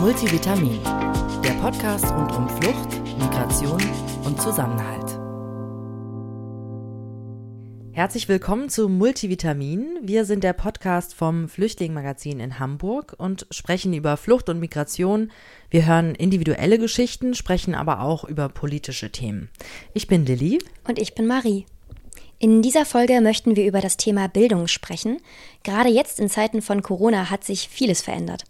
Multivitamin, der Podcast rund um Flucht, Migration und Zusammenhalt. Herzlich willkommen zu Multivitamin. Wir sind der Podcast vom Flüchtlingmagazin in Hamburg und sprechen über Flucht und Migration. Wir hören individuelle Geschichten, sprechen aber auch über politische Themen. Ich bin Lilly. Und ich bin Marie. In dieser Folge möchten wir über das Thema Bildung sprechen. Gerade jetzt in Zeiten von Corona hat sich vieles verändert.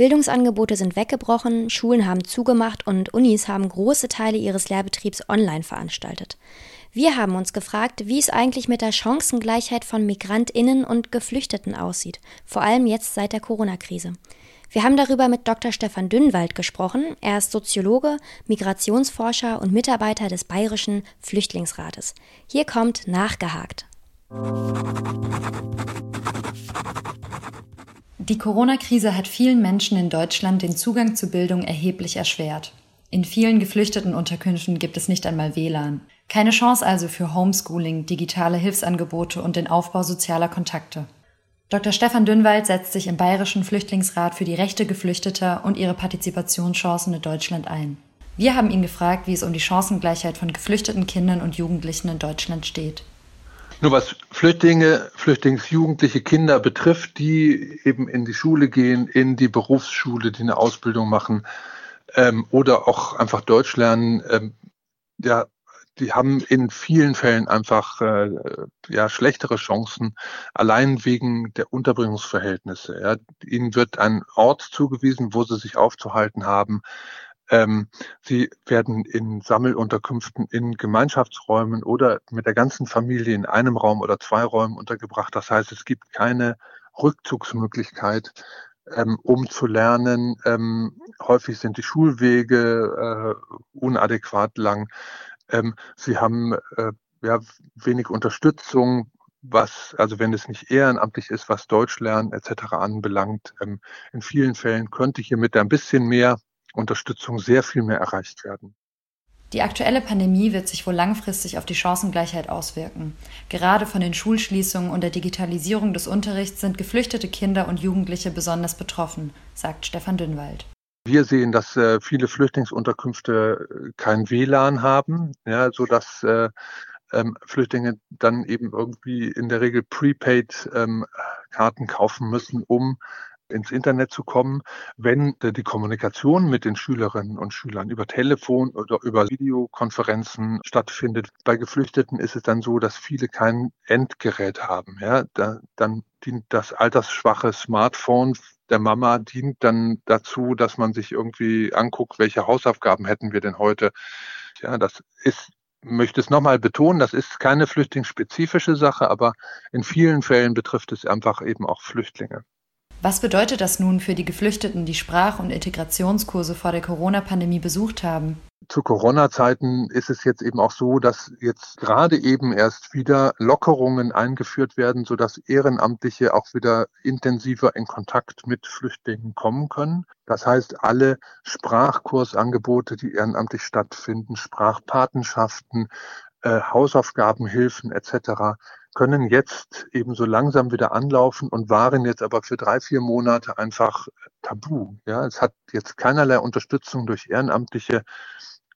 Bildungsangebote sind weggebrochen, Schulen haben zugemacht und Unis haben große Teile ihres Lehrbetriebs online veranstaltet. Wir haben uns gefragt, wie es eigentlich mit der Chancengleichheit von Migrantinnen und Geflüchteten aussieht, vor allem jetzt seit der Corona-Krise. Wir haben darüber mit Dr. Stefan Dünnwald gesprochen. Er ist Soziologe, Migrationsforscher und Mitarbeiter des Bayerischen Flüchtlingsrates. Hier kommt nachgehakt. Die Corona-Krise hat vielen Menschen in Deutschland den Zugang zu Bildung erheblich erschwert. In vielen geflüchteten Unterkünften gibt es nicht einmal WLAN. Keine Chance also für Homeschooling, digitale Hilfsangebote und den Aufbau sozialer Kontakte. Dr. Stefan Dünnwald setzt sich im Bayerischen Flüchtlingsrat für die Rechte Geflüchteter und ihre Partizipationschancen in Deutschland ein. Wir haben ihn gefragt, wie es um die Chancengleichheit von geflüchteten Kindern und Jugendlichen in Deutschland steht. Nur was Flüchtlinge, Flüchtlingsjugendliche Kinder betrifft, die eben in die Schule gehen, in die Berufsschule, die eine Ausbildung machen ähm, oder auch einfach Deutsch lernen, ähm, ja, die haben in vielen Fällen einfach äh, ja schlechtere Chancen, allein wegen der Unterbringungsverhältnisse. Ja. Ihnen wird ein Ort zugewiesen, wo sie sich aufzuhalten haben. Ähm, sie werden in Sammelunterkünften in Gemeinschaftsräumen oder mit der ganzen Familie in einem Raum oder zwei Räumen untergebracht. Das heißt, es gibt keine Rückzugsmöglichkeit, ähm, um zu lernen. Ähm, häufig sind die Schulwege äh, unadäquat lang. Ähm, sie haben äh, ja, wenig Unterstützung, was, also wenn es nicht ehrenamtlich ist, was Deutsch lernen etc. anbelangt. Ähm, in vielen Fällen könnte hier mit ein bisschen mehr Unterstützung sehr viel mehr erreicht werden. Die aktuelle Pandemie wird sich wohl langfristig auf die Chancengleichheit auswirken. Gerade von den Schulschließungen und der Digitalisierung des Unterrichts sind geflüchtete Kinder und Jugendliche besonders betroffen, sagt Stefan Dünnwald. Wir sehen, dass äh, viele Flüchtlingsunterkünfte äh, kein WLAN haben, ja, so dass äh, ähm, Flüchtlinge dann eben irgendwie in der Regel Prepaid ähm, kaufen müssen, um ins Internet zu kommen, wenn die Kommunikation mit den Schülerinnen und Schülern über Telefon oder über Videokonferenzen stattfindet. Bei Geflüchteten ist es dann so, dass viele kein Endgerät haben. Ja, da, dann dient das altersschwache Smartphone der Mama dient dann dazu, dass man sich irgendwie anguckt, welche Hausaufgaben hätten wir denn heute. Ja, das ist möchte es nochmal betonen, das ist keine flüchtlingsspezifische Sache, aber in vielen Fällen betrifft es einfach eben auch Flüchtlinge. Was bedeutet das nun für die Geflüchteten, die Sprach- und Integrationskurse vor der Corona-Pandemie besucht haben? Zu Corona-Zeiten ist es jetzt eben auch so, dass jetzt gerade eben erst wieder Lockerungen eingeführt werden, sodass Ehrenamtliche auch wieder intensiver in Kontakt mit Flüchtlingen kommen können. Das heißt, alle Sprachkursangebote, die ehrenamtlich stattfinden, Sprachpatenschaften, äh, Hausaufgabenhilfen etc können jetzt eben so langsam wieder anlaufen und waren jetzt aber für drei, vier Monate einfach tabu. Ja, es hat jetzt keinerlei Unterstützung durch Ehrenamtliche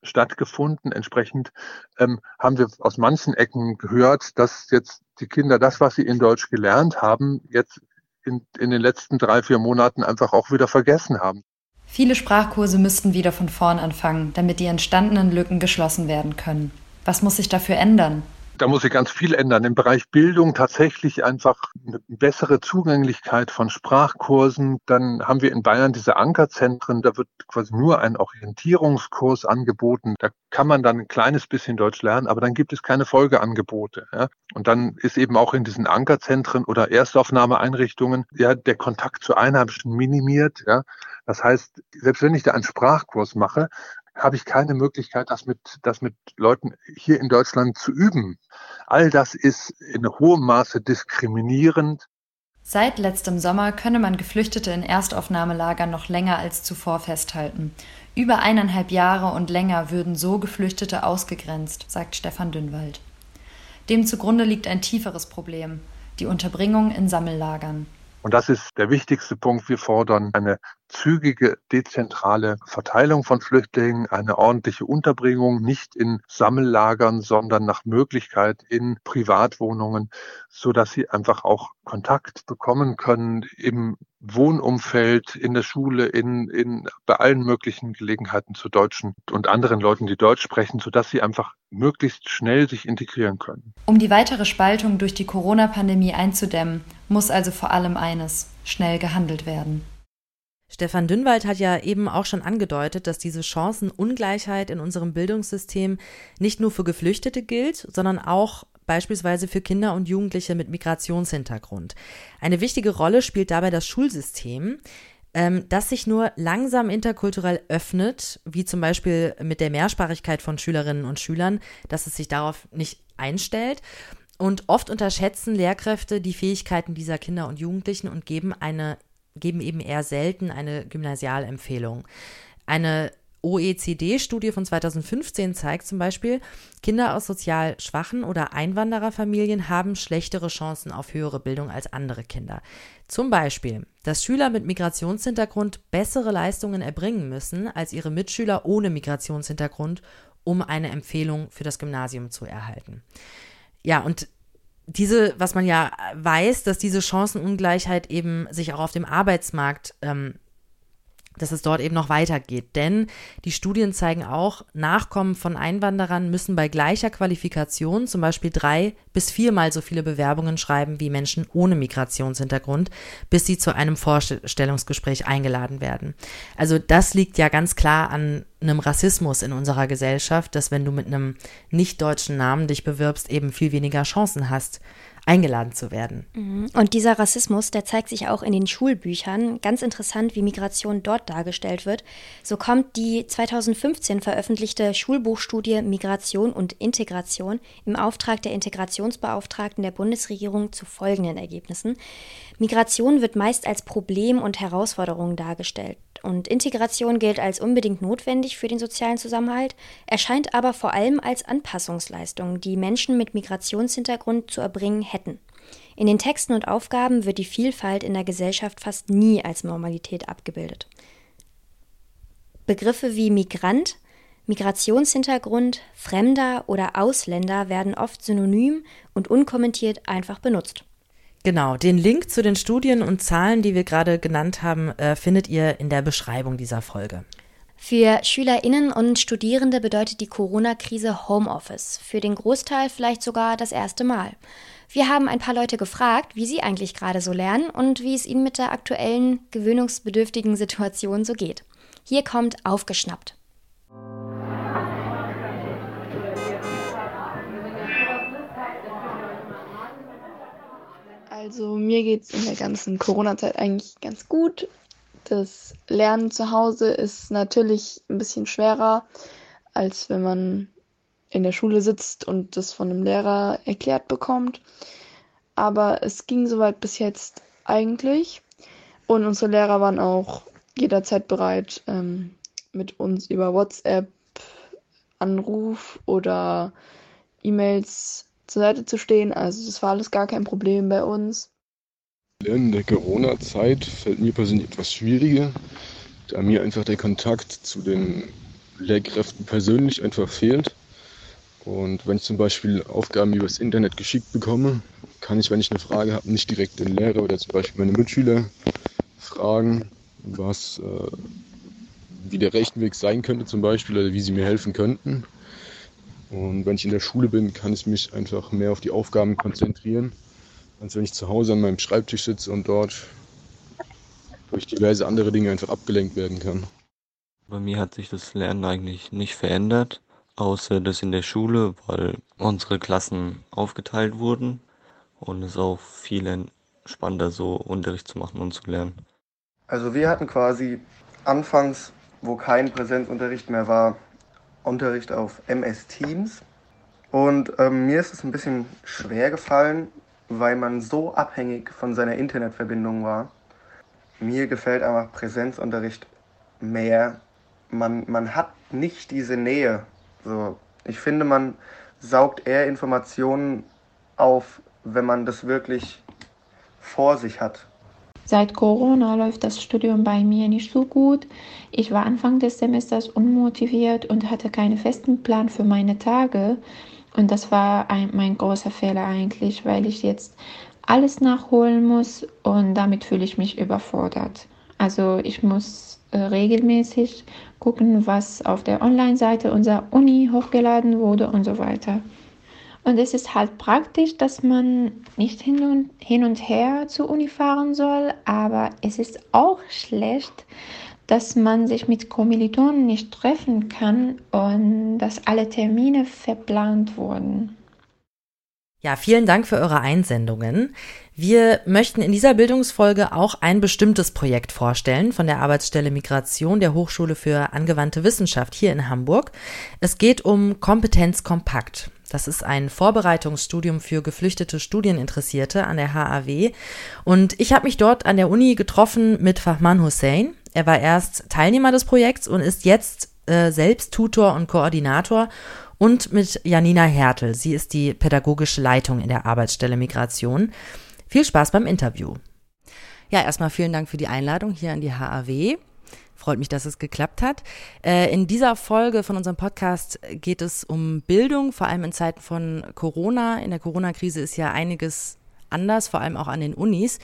stattgefunden. Entsprechend ähm, haben wir aus manchen Ecken gehört, dass jetzt die Kinder das, was sie in Deutsch gelernt haben, jetzt in, in den letzten drei, vier Monaten einfach auch wieder vergessen haben. Viele Sprachkurse müssten wieder von vorn anfangen, damit die entstandenen Lücken geschlossen werden können. Was muss sich dafür ändern? Da muss sich ganz viel ändern. Im Bereich Bildung tatsächlich einfach eine bessere Zugänglichkeit von Sprachkursen. Dann haben wir in Bayern diese Ankerzentren. Da wird quasi nur ein Orientierungskurs angeboten. Da kann man dann ein kleines bisschen Deutsch lernen, aber dann gibt es keine Folgeangebote. Ja. Und dann ist eben auch in diesen Ankerzentren oder Erstaufnahmeeinrichtungen ja der Kontakt zu Einheimischen minimiert. Ja. Das heißt, selbst wenn ich da einen Sprachkurs mache, habe ich keine Möglichkeit, das mit, das mit Leuten hier in Deutschland zu üben. All das ist in hohem Maße diskriminierend. Seit letztem Sommer könne man Geflüchtete in Erstaufnahmelagern noch länger als zuvor festhalten. Über eineinhalb Jahre und länger würden so Geflüchtete ausgegrenzt, sagt Stefan Dünnwald. Dem zugrunde liegt ein tieferes Problem, die Unterbringung in Sammellagern. Und das ist der wichtigste Punkt. Wir fordern eine zügige, dezentrale Verteilung von Flüchtlingen, eine ordentliche Unterbringung, nicht in Sammellagern, sondern nach Möglichkeit in Privatwohnungen, so dass sie einfach auch Kontakt bekommen können im Wohnumfeld, in der Schule, in, in, bei allen möglichen Gelegenheiten zu Deutschen und anderen Leuten, die Deutsch sprechen, so dass sie einfach möglichst schnell sich integrieren können. Um die weitere Spaltung durch die Corona-Pandemie einzudämmen, muss also vor allem eines, schnell gehandelt werden. Stefan Dünnwald hat ja eben auch schon angedeutet, dass diese Chancenungleichheit in unserem Bildungssystem nicht nur für Geflüchtete gilt, sondern auch beispielsweise für Kinder und Jugendliche mit Migrationshintergrund. Eine wichtige Rolle spielt dabei das Schulsystem, ähm, das sich nur langsam interkulturell öffnet, wie zum Beispiel mit der Mehrsprachigkeit von Schülerinnen und Schülern, dass es sich darauf nicht einstellt. Und oft unterschätzen Lehrkräfte die Fähigkeiten dieser Kinder und Jugendlichen und geben eine geben eben eher selten eine Gymnasialempfehlung. Eine OECD-Studie von 2015 zeigt zum Beispiel, Kinder aus sozial schwachen oder Einwandererfamilien haben schlechtere Chancen auf höhere Bildung als andere Kinder. Zum Beispiel, dass Schüler mit Migrationshintergrund bessere Leistungen erbringen müssen als ihre Mitschüler ohne Migrationshintergrund, um eine Empfehlung für das Gymnasium zu erhalten. Ja, und diese, was man ja weiß, dass diese Chancenungleichheit eben sich auch auf dem Arbeitsmarkt ähm, dass es dort eben noch weitergeht. Denn die Studien zeigen auch, Nachkommen von Einwanderern müssen bei gleicher Qualifikation zum Beispiel drei bis viermal so viele Bewerbungen schreiben wie Menschen ohne Migrationshintergrund, bis sie zu einem Vorstellungsgespräch eingeladen werden. Also das liegt ja ganz klar an einem Rassismus in unserer Gesellschaft, dass wenn du mit einem nicht deutschen Namen dich bewirbst, eben viel weniger Chancen hast, eingeladen zu werden. Mhm. Und dieser Rassismus, der zeigt sich auch in den Schulbüchern. Ganz interessant, wie Migration dort dargestellt wird. So kommt die 2015 veröffentlichte Schulbuchstudie Migration und Integration im Auftrag der Integrationsbeauftragten der Bundesregierung zu folgenden Ergebnissen. Migration wird meist als Problem und Herausforderung dargestellt. Und Integration gilt als unbedingt notwendig für den sozialen Zusammenhalt, erscheint aber vor allem als Anpassungsleistung, die Menschen mit Migrationshintergrund zu erbringen hätten. In den Texten und Aufgaben wird die Vielfalt in der Gesellschaft fast nie als Normalität abgebildet. Begriffe wie Migrant, Migrationshintergrund, Fremder oder Ausländer werden oft synonym und unkommentiert einfach benutzt. Genau, den Link zu den Studien und Zahlen, die wir gerade genannt haben, äh, findet ihr in der Beschreibung dieser Folge. Für Schülerinnen und Studierende bedeutet die Corona-Krise Homeoffice. Für den Großteil vielleicht sogar das erste Mal. Wir haben ein paar Leute gefragt, wie sie eigentlich gerade so lernen und wie es ihnen mit der aktuellen gewöhnungsbedürftigen Situation so geht. Hier kommt aufgeschnappt. Also mir geht es in der ganzen Corona-Zeit eigentlich ganz gut. Das Lernen zu Hause ist natürlich ein bisschen schwerer, als wenn man in der Schule sitzt und das von einem Lehrer erklärt bekommt. Aber es ging soweit bis jetzt eigentlich. Und unsere Lehrer waren auch jederzeit bereit, ähm, mit uns über WhatsApp, Anruf oder E-Mails zur Seite zu stehen. Also das war alles gar kein Problem bei uns. In der Corona-Zeit fällt mir persönlich etwas schwieriger, da mir einfach der Kontakt zu den Lehrkräften persönlich einfach fehlt. Und wenn ich zum Beispiel Aufgaben übers Internet geschickt bekomme, kann ich, wenn ich eine Frage habe, nicht direkt den Lehrer oder zum Beispiel meine Mitschüler fragen, was, äh, wie der Rechenweg sein könnte zum Beispiel oder wie sie mir helfen könnten. Und wenn ich in der Schule bin, kann ich mich einfach mehr auf die Aufgaben konzentrieren, als wenn ich zu Hause an meinem Schreibtisch sitze und dort durch diverse andere Dinge einfach abgelenkt werden kann. Bei mir hat sich das Lernen eigentlich nicht verändert, außer dass in der Schule, weil unsere Klassen aufgeteilt wurden und es auch viel entspannter so Unterricht zu machen und zu lernen. Also wir hatten quasi anfangs, wo kein Präsenzunterricht mehr war, Unterricht auf MS Teams. Und ähm, mir ist es ein bisschen schwer gefallen, weil man so abhängig von seiner Internetverbindung war. Mir gefällt einfach Präsenzunterricht mehr. Man, man hat nicht diese Nähe. So, ich finde, man saugt eher Informationen auf, wenn man das wirklich vor sich hat. Seit Corona läuft das Studium bei mir nicht so gut. Ich war Anfang des Semesters unmotiviert und hatte keinen festen Plan für meine Tage. Und das war ein, mein großer Fehler eigentlich, weil ich jetzt alles nachholen muss und damit fühle ich mich überfordert. Also ich muss äh, regelmäßig gucken, was auf der Online-Seite unserer Uni hochgeladen wurde und so weiter. Und es ist halt praktisch, dass man nicht hin und, hin und her zur Uni fahren soll, aber es ist auch schlecht, dass man sich mit Kommilitonen nicht treffen kann und dass alle Termine verplant wurden. Ja, vielen Dank für eure Einsendungen. Wir möchten in dieser Bildungsfolge auch ein bestimmtes Projekt vorstellen von der Arbeitsstelle Migration der Hochschule für angewandte Wissenschaft hier in Hamburg. Es geht um Kompetenz kompakt. Das ist ein Vorbereitungsstudium für geflüchtete Studieninteressierte an der HAW. Und ich habe mich dort an der Uni getroffen mit Fahman Hussein. Er war erst Teilnehmer des Projekts und ist jetzt äh, selbst Tutor und Koordinator und mit Janina Hertel. Sie ist die pädagogische Leitung in der Arbeitsstelle Migration. Viel Spaß beim Interview. Ja, erstmal vielen Dank für die Einladung hier an die HAW. Freut mich, dass es geklappt hat. Äh, in dieser Folge von unserem Podcast geht es um Bildung, vor allem in Zeiten von Corona. In der Corona-Krise ist ja einiges anders, vor allem auch an den Unis.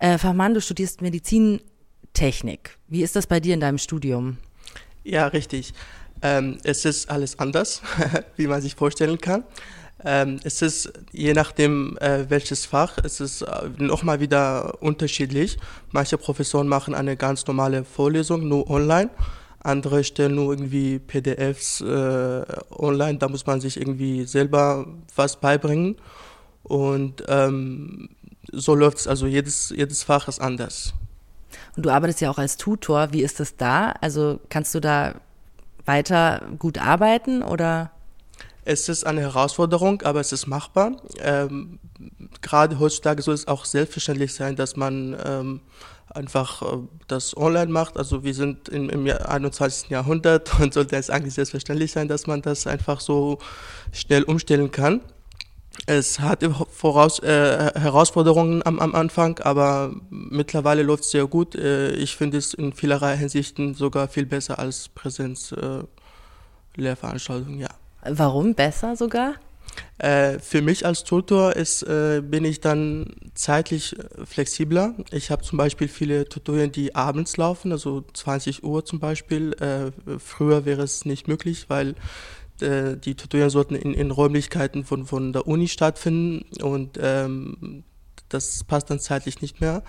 Äh, Fahman, du studierst Medizintechnik. Wie ist das bei dir in deinem Studium? Ja, richtig. Ähm, es ist alles anders, wie man sich vorstellen kann. Ähm, es ist je nachdem, äh, welches Fach, es ist äh, nochmal wieder unterschiedlich. Manche Professoren machen eine ganz normale Vorlesung, nur online. Andere stellen nur irgendwie PDFs äh, online, da muss man sich irgendwie selber was beibringen. Und ähm, so läuft es, also jedes, jedes Fach ist anders. Und du arbeitest ja auch als Tutor. Wie ist das da? Also kannst du da weiter gut arbeiten oder? Es ist eine Herausforderung, aber es ist machbar. Ähm, gerade heutzutage soll es auch selbstverständlich sein, dass man ähm, einfach äh, das online macht. Also wir sind im, im 21. Jahrhundert und sollte es eigentlich selbstverständlich sein, dass man das einfach so schnell umstellen kann. Es hat voraus, äh, Herausforderungen am, am Anfang, aber mittlerweile läuft es sehr gut. Äh, ich finde es in vielerlei Hinsichten sogar viel besser als Präsenzlehrveranstaltungen, äh, ja. Warum besser sogar? Äh, für mich als Tutor ist, äh, bin ich dann zeitlich flexibler. Ich habe zum Beispiel viele Tutorien, die abends laufen, also 20 Uhr zum Beispiel. Äh, früher wäre es nicht möglich, weil äh, die Tutorien sollten in, in Räumlichkeiten von, von der Uni stattfinden und ähm, das passt dann zeitlich nicht mehr.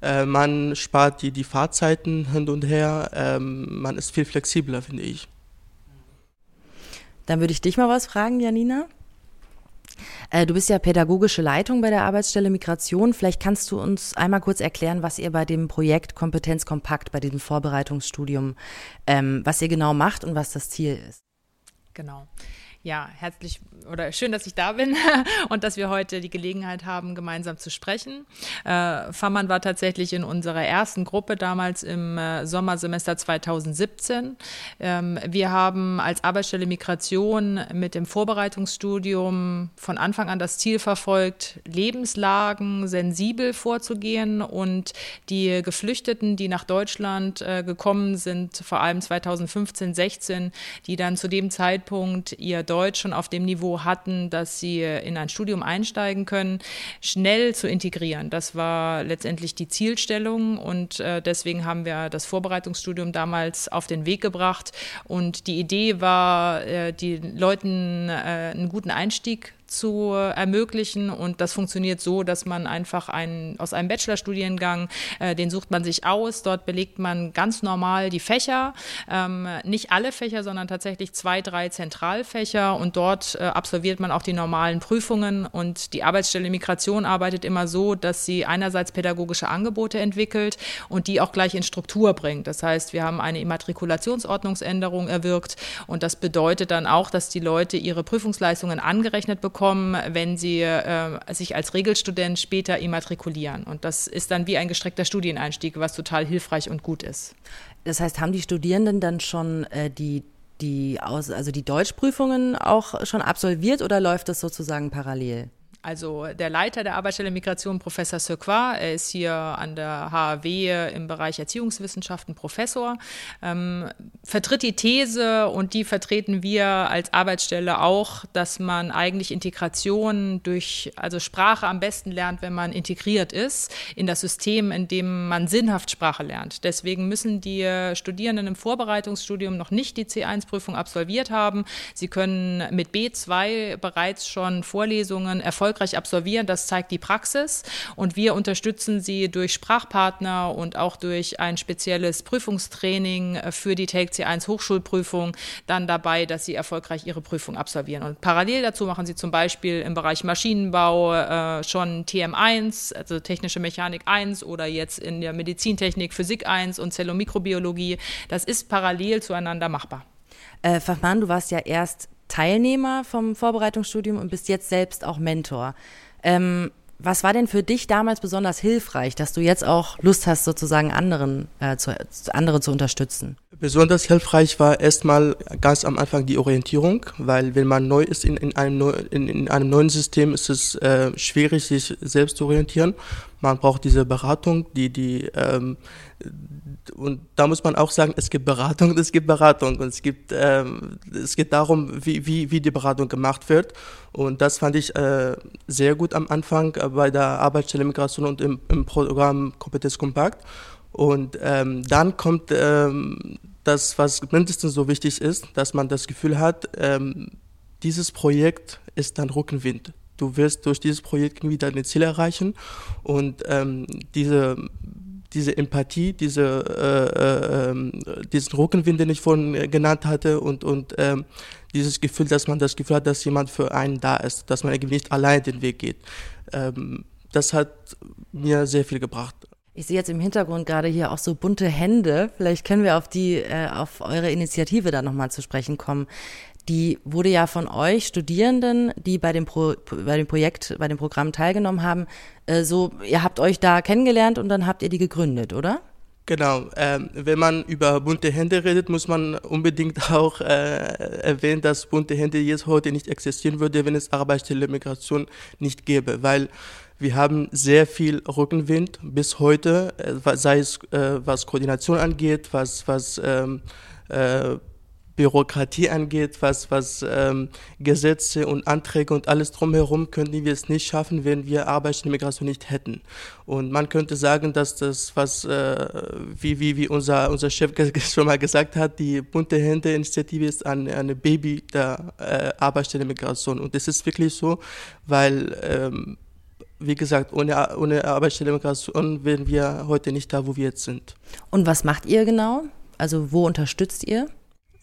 Äh, man spart die, die Fahrzeiten hin und her, ähm, man ist viel flexibler, finde ich. Dann würde ich dich mal was fragen, Janina. Äh, du bist ja pädagogische Leitung bei der Arbeitsstelle Migration. Vielleicht kannst du uns einmal kurz erklären, was ihr bei dem Projekt Kompetenz Kompakt, bei diesem Vorbereitungsstudium, ähm, was ihr genau macht und was das Ziel ist. Genau. Ja, herzlich oder schön, dass ich da bin und dass wir heute die Gelegenheit haben, gemeinsam zu sprechen. Äh, Fammann war tatsächlich in unserer ersten Gruppe damals im äh, Sommersemester 2017. Ähm, wir haben als Arbeitsstelle Migration mit dem Vorbereitungsstudium von Anfang an das Ziel verfolgt, Lebenslagen sensibel vorzugehen und die Geflüchteten, die nach Deutschland äh, gekommen sind, vor allem 2015, 16, die dann zu dem Zeitpunkt ihr Deutsch schon auf dem Niveau hatten, dass sie in ein Studium einsteigen können, schnell zu integrieren. Das war letztendlich die Zielstellung und äh, deswegen haben wir das Vorbereitungsstudium damals auf den Weg gebracht. Und die Idee war, äh, die Leuten äh, einen guten Einstieg zu ermöglichen. Und das funktioniert so, dass man einfach einen, aus einem Bachelorstudiengang, äh, den sucht man sich aus. Dort belegt man ganz normal die Fächer. Ähm, nicht alle Fächer, sondern tatsächlich zwei, drei Zentralfächer. Und dort äh, absolviert man auch die normalen Prüfungen. Und die Arbeitsstelle Migration arbeitet immer so, dass sie einerseits pädagogische Angebote entwickelt und die auch gleich in Struktur bringt. Das heißt, wir haben eine Immatrikulationsordnungsänderung erwirkt. Und das bedeutet dann auch, dass die Leute ihre Prüfungsleistungen angerechnet bekommen bekommen, wenn sie äh, sich als Regelstudent später immatrikulieren. Und das ist dann wie ein gestreckter Studieneinstieg, was total hilfreich und gut ist. Das heißt, haben die Studierenden dann schon äh, die die aus, also die Deutschprüfungen auch schon absolviert oder läuft das sozusagen parallel? Also der Leiter der Arbeitsstelle Migration, Professor Sequois, er ist hier an der HAW im Bereich Erziehungswissenschaften Professor, ähm, vertritt die These und die vertreten wir als Arbeitsstelle auch, dass man eigentlich Integration durch, also Sprache am besten lernt, wenn man integriert ist in das System, in dem man sinnhaft Sprache lernt. Deswegen müssen die Studierenden im Vorbereitungsstudium noch nicht die C1-Prüfung absolviert haben. Sie können mit B2 bereits schon Vorlesungen erfolgreich absolvieren. Das zeigt die Praxis. Und wir unterstützen sie durch Sprachpartner und auch durch ein spezielles Prüfungstraining für die Take C1 Hochschulprüfung dann dabei, dass sie erfolgreich ihre Prüfung absolvieren. Und parallel dazu machen sie zum Beispiel im Bereich Maschinenbau äh, schon TM1, also technische Mechanik 1 oder jetzt in der Medizintechnik Physik 1 und Zellomikrobiologie. Das ist parallel zueinander machbar. Äh, Fachmann, du warst ja erst Teilnehmer vom Vorbereitungsstudium und bist jetzt selbst auch Mentor. Ähm, was war denn für dich damals besonders hilfreich, dass du jetzt auch Lust hast, sozusagen anderen, äh, zu, andere zu unterstützen? Besonders hilfreich war erstmal ganz am Anfang die Orientierung, weil wenn man neu ist in, in, einem, neu, in, in einem neuen System, ist es äh, schwierig, sich selbst zu orientieren. Man braucht diese Beratung, die, die ähm, und da muss man auch sagen, es gibt Beratung es gibt Beratung. Und es gibt ähm, es geht darum, wie, wie, wie die Beratung gemacht wird. Und das fand ich äh, sehr gut am Anfang bei der Arbeitsstelle Migration und im, im Programm Kompetenz Kompakt und ähm, dann kommt ähm, das, was mindestens so wichtig ist, dass man das Gefühl hat, ähm, dieses Projekt ist dann Rückenwind. Du wirst durch dieses Projekt irgendwie deine Ziele erreichen. Und ähm, diese diese Empathie, diese, äh, äh, diesen Rückenwind, den ich vorhin genannt hatte und, und ähm, dieses Gefühl, dass man das Gefühl hat, dass jemand für einen da ist, dass man irgendwie nicht allein den Weg geht. Ähm, das hat mir sehr viel gebracht. Ich sehe jetzt im Hintergrund gerade hier auch so bunte Hände. Vielleicht können wir auf die, äh, auf eure Initiative da nochmal zu sprechen kommen die wurde ja von euch Studierenden, die bei dem, Pro, bei dem Projekt, bei dem Programm teilgenommen haben, äh, so, ihr habt euch da kennengelernt und dann habt ihr die gegründet, oder? Genau, ähm, wenn man über bunte Hände redet, muss man unbedingt auch äh, erwähnen, dass bunte Hände jetzt heute nicht existieren würde, wenn es Arbeitsstelle Migration nicht gäbe, weil wir haben sehr viel Rückenwind bis heute, äh, sei es äh, was Koordination angeht, was, was ähm, äh, Bürokratie angeht, was, was ähm, Gesetze und Anträge und alles drumherum, könnten wir es nicht schaffen, wenn wir Arbeitsmigration nicht hätten. Und man könnte sagen, dass das, was, äh, wie, wie, wie unser, unser Chef schon mal gesagt hat, die bunte Hände-Initiative ist eine, eine Baby der äh, Arbeitsstelle-Migration. Und das ist wirklich so, weil ähm, wie gesagt, ohne, ohne Arbeitsstelle-Migration wären wir heute nicht da, wo wir jetzt sind. Und was macht ihr genau? Also wo unterstützt ihr?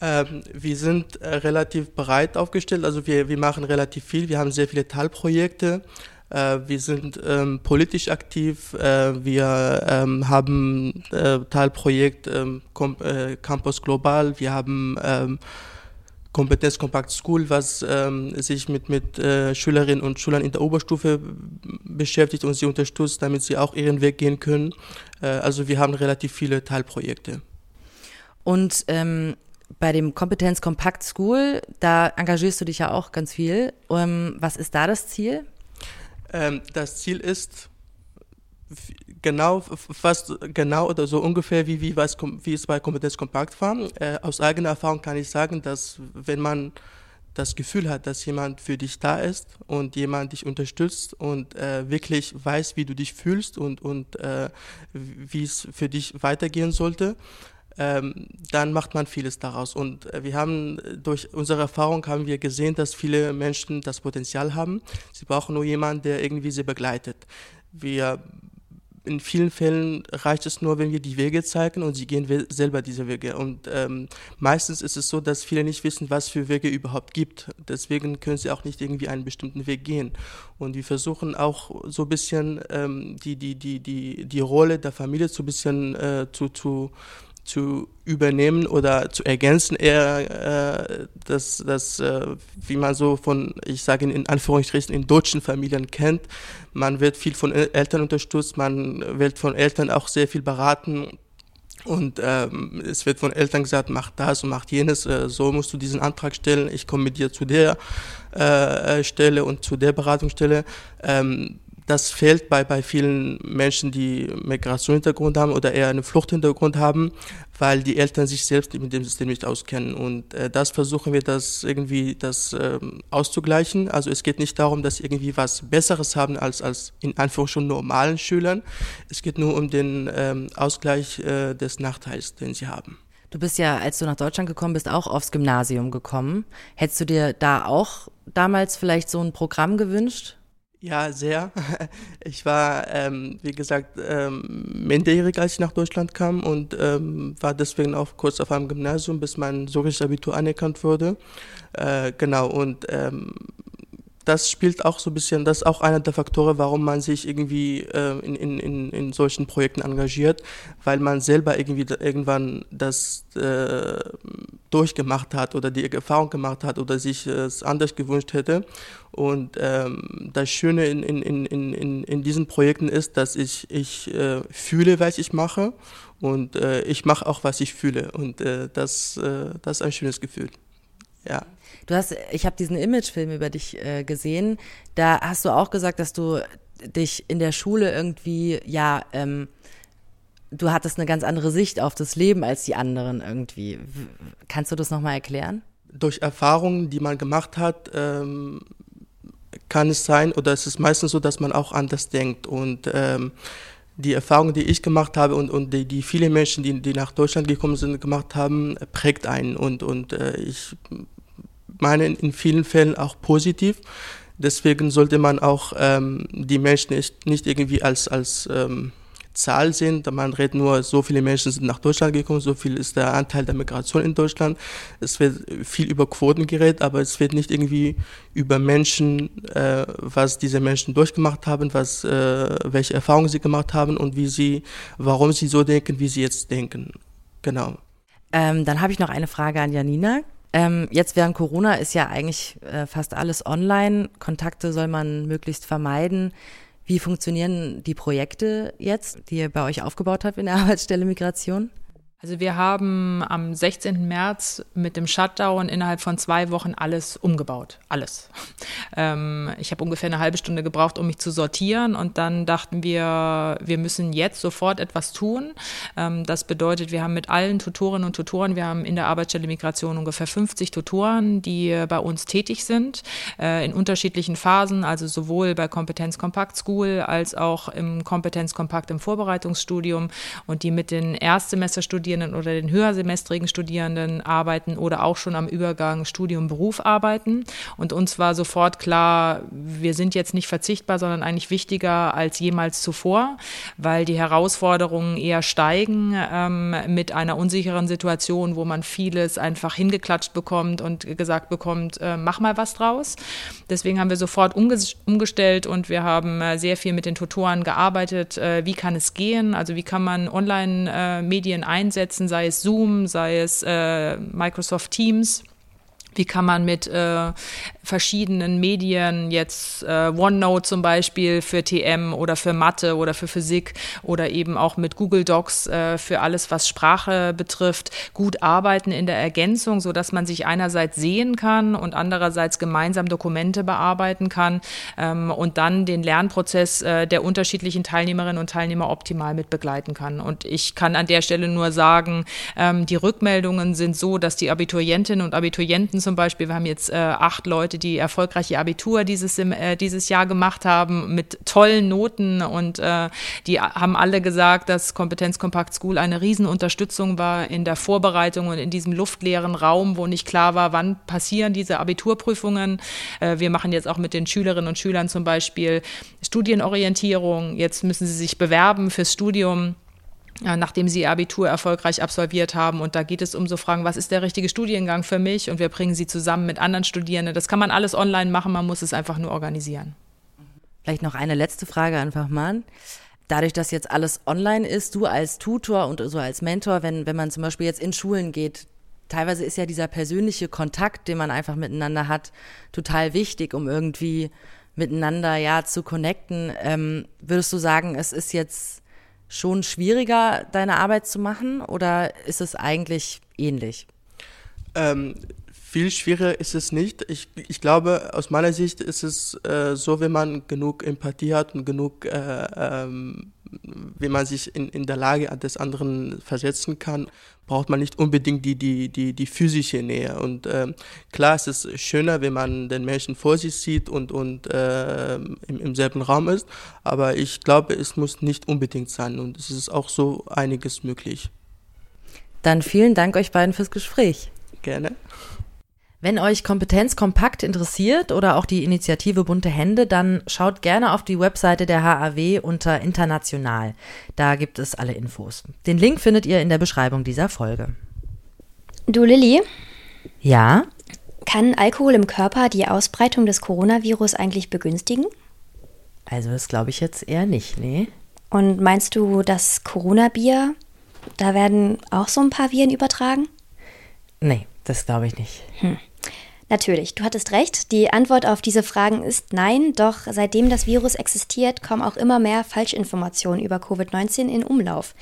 Ähm, wir sind äh, relativ breit aufgestellt, also wir, wir machen relativ viel. Wir haben sehr viele Teilprojekte. Äh, wir sind ähm, politisch aktiv. Äh, wir ähm, haben äh, Teilprojekt ähm, äh, Campus Global. Wir haben ähm, Kompetenz Compact School, was ähm, sich mit, mit äh, Schülerinnen und Schülern in der Oberstufe beschäftigt und sie unterstützt, damit sie auch ihren Weg gehen können. also wir haben relativ viele Teilprojekte. Und ähm, bei dem Kompetenz Compact School, da engagierst du dich ja auch ganz viel. Um, ähm, was ist da das Ziel? Ähm, das Ziel ist genau fast genau oder so ungefähr wie, wie, was, wie es bei Kompetenz Kompakt war. Äh, aus eigener Erfahrung kann ich sagen, dass wenn man das Gefühl hat, dass jemand für dich da ist und jemand dich unterstützt und äh, wirklich weiß, wie du dich fühlst und, und äh, wie es für dich weitergehen sollte, ähm, dann macht man vieles daraus. Und äh, wir haben durch unsere Erfahrung haben wir gesehen, dass viele Menschen das Potenzial haben. Sie brauchen nur jemanden, der irgendwie sie begleitet. Wir in vielen Fällen reicht es nur, wenn wir die Wege zeigen und sie gehen selber diese Wege. Und ähm, meistens ist es so, dass viele nicht wissen, was für Wege überhaupt gibt. Deswegen können sie auch nicht irgendwie einen bestimmten Weg gehen. Und wir versuchen auch so ein bisschen ähm, die, die, die, die, die Rolle der Familie so ein bisschen äh, zu, zu zu übernehmen oder zu ergänzen, eher äh, das, das äh, wie man so von, ich sage in Anführungsstrichen, in deutschen Familien kennt. Man wird viel von Eltern unterstützt, man wird von Eltern auch sehr viel beraten Und ähm, es wird von Eltern gesagt, mach das und mach jenes, äh, so musst du diesen Antrag stellen, ich komme mit dir zu der äh, Stelle und zu der Beratungsstelle. Ähm, das fehlt bei, bei vielen Menschen, die Migrationshintergrund haben oder eher einen Fluchthintergrund haben, weil die Eltern sich selbst mit dem System nicht auskennen. Und äh, das versuchen wir, das irgendwie das ähm, auszugleichen. Also es geht nicht darum, dass sie irgendwie was Besseres haben als, als in Anführungsstrichen normalen Schülern. Es geht nur um den ähm, Ausgleich äh, des Nachteils, den sie haben. Du bist ja, als du nach Deutschland gekommen bist, auch aufs Gymnasium gekommen. Hättest du dir da auch damals vielleicht so ein Programm gewünscht? Ja, sehr. Ich war, ähm, wie gesagt, ähm, minderjährig, als ich nach Deutschland kam und ähm, war deswegen auch kurz auf einem Gymnasium, bis mein sorisches Abitur anerkannt wurde. Äh, genau, und ähm, das spielt auch so ein bisschen, das ist auch einer der Faktoren, warum man sich irgendwie äh, in, in, in solchen Projekten engagiert, weil man selber irgendwie irgendwann das äh, durchgemacht hat oder die Erfahrung gemacht hat oder sich es anders gewünscht hätte. Und ähm, das Schöne in, in, in, in, in diesen Projekten ist, dass ich, ich äh, fühle, was ich mache und äh, ich mache auch, was ich fühle. Und äh, das, äh, das ist ein schönes Gefühl. Ja. Du hast, ich habe diesen Imagefilm über dich äh, gesehen. Da hast du auch gesagt, dass du dich in der Schule irgendwie, ja, ähm, du hattest eine ganz andere Sicht auf das Leben als die anderen irgendwie. Kannst du das nochmal erklären? Durch Erfahrungen, die man gemacht hat, ähm, kann es sein, oder es ist meistens so, dass man auch anders denkt. Und ähm, die Erfahrung, die ich gemacht habe und, und die, die viele Menschen, die, die nach Deutschland gekommen sind, gemacht haben, prägt einen. Und, und äh, ich meine in vielen Fällen auch positiv. Deswegen sollte man auch ähm, die Menschen nicht, nicht irgendwie als, als ähm, Zahl sehen. Man redet nur, so viele Menschen sind nach Deutschland gekommen, so viel ist der Anteil der Migration in Deutschland. Es wird viel über Quoten geredet, aber es wird nicht irgendwie über Menschen, äh, was diese Menschen durchgemacht haben, was, äh, welche Erfahrungen sie gemacht haben und wie sie, warum sie so denken, wie sie jetzt denken. Genau. Ähm, dann habe ich noch eine Frage an Janina. Ähm, jetzt während Corona ist ja eigentlich äh, fast alles online. Kontakte soll man möglichst vermeiden. Wie funktionieren die Projekte jetzt, die ihr bei euch aufgebaut habt in der Arbeitsstelle Migration? Also wir haben am 16. März mit dem Shutdown innerhalb von zwei Wochen alles umgebaut. Alles. Ähm, ich habe ungefähr eine halbe Stunde gebraucht, um mich zu sortieren und dann dachten wir, wir müssen jetzt sofort etwas tun. Ähm, das bedeutet, wir haben mit allen Tutorinnen und Tutoren, wir haben in der Arbeitsstelle Migration ungefähr 50 Tutoren, die bei uns tätig sind, äh, in unterschiedlichen Phasen, also sowohl bei Kompetenz Kompakt School als auch im Kompetenz Kompakt im Vorbereitungsstudium und die mit den Erstsemesterstudierenden Studierenden oder den höhersemestrigen Studierenden arbeiten oder auch schon am Übergang Studium-Beruf arbeiten. Und uns war sofort klar, wir sind jetzt nicht verzichtbar, sondern eigentlich wichtiger als jemals zuvor, weil die Herausforderungen eher steigen ähm, mit einer unsicheren Situation, wo man vieles einfach hingeklatscht bekommt und gesagt bekommt, äh, mach mal was draus. Deswegen haben wir sofort umgestellt und wir haben äh, sehr viel mit den Tutoren gearbeitet. Äh, wie kann es gehen? Also wie kann man Online-Medien äh, einsetzen? Einsetzen, sei es Zoom, sei es äh, Microsoft Teams. Wie kann man mit äh, verschiedenen Medien, jetzt äh, OneNote zum Beispiel für TM oder für Mathe oder für Physik oder eben auch mit Google Docs äh, für alles, was Sprache betrifft, gut arbeiten in der Ergänzung, so dass man sich einerseits sehen kann und andererseits gemeinsam Dokumente bearbeiten kann ähm, und dann den Lernprozess äh, der unterschiedlichen Teilnehmerinnen und Teilnehmer optimal mit begleiten kann. Und ich kann an der Stelle nur sagen, ähm, die Rückmeldungen sind so, dass die Abiturientinnen und Abiturienten zum Beispiel, wir haben jetzt äh, acht Leute, Leute, die erfolgreiche Abitur dieses, äh, dieses Jahr gemacht haben mit tollen Noten und äh, die haben alle gesagt, dass Kompetenz Compact School eine Riesenunterstützung war in der Vorbereitung und in diesem luftleeren Raum, wo nicht klar war, wann passieren diese Abiturprüfungen. Äh, wir machen jetzt auch mit den Schülerinnen und Schülern zum Beispiel Studienorientierung. Jetzt müssen sie sich bewerben fürs Studium nachdem sie ihr Abitur erfolgreich absolviert haben. Und da geht es um so Fragen, was ist der richtige Studiengang für mich? Und wir bringen sie zusammen mit anderen Studierenden. Das kann man alles online machen, man muss es einfach nur organisieren. Vielleicht noch eine letzte Frage an Fachmann. Dadurch, dass jetzt alles online ist, du als Tutor und so als Mentor, wenn, wenn man zum Beispiel jetzt in Schulen geht, teilweise ist ja dieser persönliche Kontakt, den man einfach miteinander hat, total wichtig, um irgendwie miteinander ja zu connecten. Ähm, würdest du sagen, es ist jetzt schon schwieriger, deine Arbeit zu machen oder ist es eigentlich ähnlich? Ähm, viel schwieriger ist es nicht. Ich, ich glaube, aus meiner Sicht ist es äh, so, wenn man genug Empathie hat und genug, äh, ähm, wenn man sich in, in der Lage des anderen versetzen kann, braucht man nicht unbedingt die, die, die, die physische Nähe. Und äh, klar, es ist schöner, wenn man den Menschen vor sich sieht und, und äh, im, im selben Raum ist, aber ich glaube, es muss nicht unbedingt sein und es ist auch so einiges möglich. Dann vielen Dank euch beiden fürs Gespräch. Gerne. Wenn euch Kompetenz kompakt interessiert oder auch die Initiative Bunte Hände, dann schaut gerne auf die Webseite der HAW unter International. Da gibt es alle Infos. Den Link findet ihr in der Beschreibung dieser Folge. Du Lilly? Ja? Kann Alkohol im Körper die Ausbreitung des Coronavirus eigentlich begünstigen? Also das glaube ich jetzt eher nicht, nee. Und meinst du, das Corona-Bier, da werden auch so ein paar Viren übertragen? Nee, das glaube ich nicht. Hm. Natürlich, du hattest recht. Die Antwort auf diese Fragen ist nein, doch seitdem das Virus existiert, kommen auch immer mehr Falschinformationen über Covid-19 in Umlauf.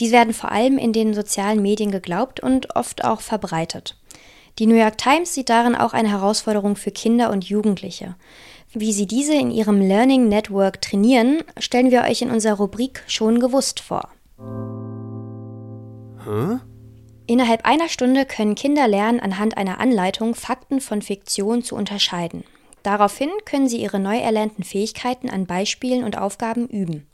Dies werden vor allem in den sozialen Medien geglaubt und oft auch verbreitet. Die New York Times sieht darin auch eine Herausforderung für Kinder und Jugendliche. Wie sie diese in ihrem Learning Network trainieren, stellen wir euch in unserer Rubrik schon gewusst vor. Hä? Innerhalb einer Stunde können Kinder lernen, anhand einer Anleitung Fakten von Fiktion zu unterscheiden. Daraufhin können sie ihre neu erlernten Fähigkeiten an Beispielen und Aufgaben üben.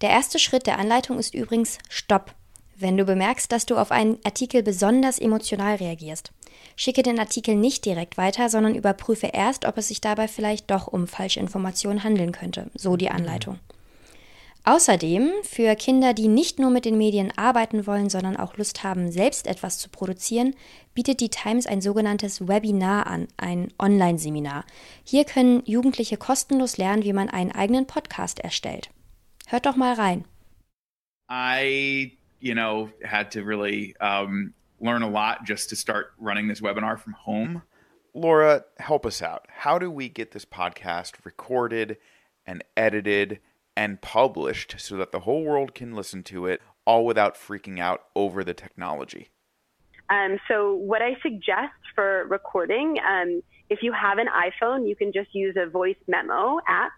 Der erste Schritt der Anleitung ist übrigens Stopp. Wenn du bemerkst, dass du auf einen Artikel besonders emotional reagierst, schicke den Artikel nicht direkt weiter, sondern überprüfe erst, ob es sich dabei vielleicht doch um Falschinformationen handeln könnte, so die Anleitung. Außerdem für Kinder, die nicht nur mit den Medien arbeiten wollen, sondern auch Lust haben, selbst etwas zu produzieren, bietet die Times ein sogenanntes Webinar an, ein Online-Seminar. Hier können Jugendliche kostenlos lernen, wie man einen eigenen Podcast erstellt. Hört doch mal rein. I, you know, had to really um, learn a lot just to start running this webinar from home. Laura, help us out. How do we get this podcast recorded and edited? And published so that the whole world can listen to it, all without freaking out over the technology? Um, so, what I suggest for recording, um, if you have an iPhone, you can just use a voice memo app.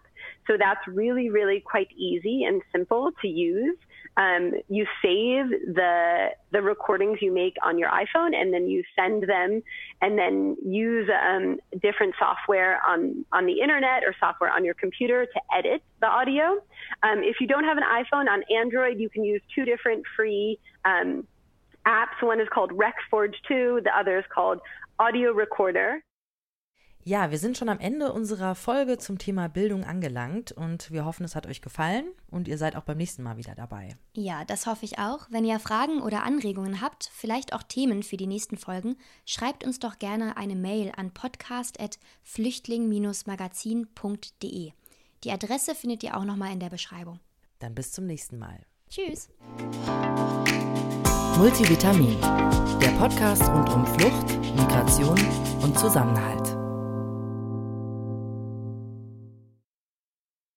So, that's really, really quite easy and simple to use um, you save the the recordings you make on your iPhone, and then you send them, and then use um, different software on on the internet or software on your computer to edit the audio. Um, if you don't have an iPhone on Android, you can use two different free um, apps. One is called RecForge 2, the other is called Audio Recorder. Ja, wir sind schon am Ende unserer Folge zum Thema Bildung angelangt und wir hoffen, es hat euch gefallen und ihr seid auch beim nächsten Mal wieder dabei. Ja, das hoffe ich auch. Wenn ihr Fragen oder Anregungen habt, vielleicht auch Themen für die nächsten Folgen, schreibt uns doch gerne eine Mail an podcast.flüchtling-magazin.de. Die Adresse findet ihr auch nochmal in der Beschreibung. Dann bis zum nächsten Mal. Tschüss. Multivitamin, der Podcast rund um Flucht, Migration und Zusammenhalt.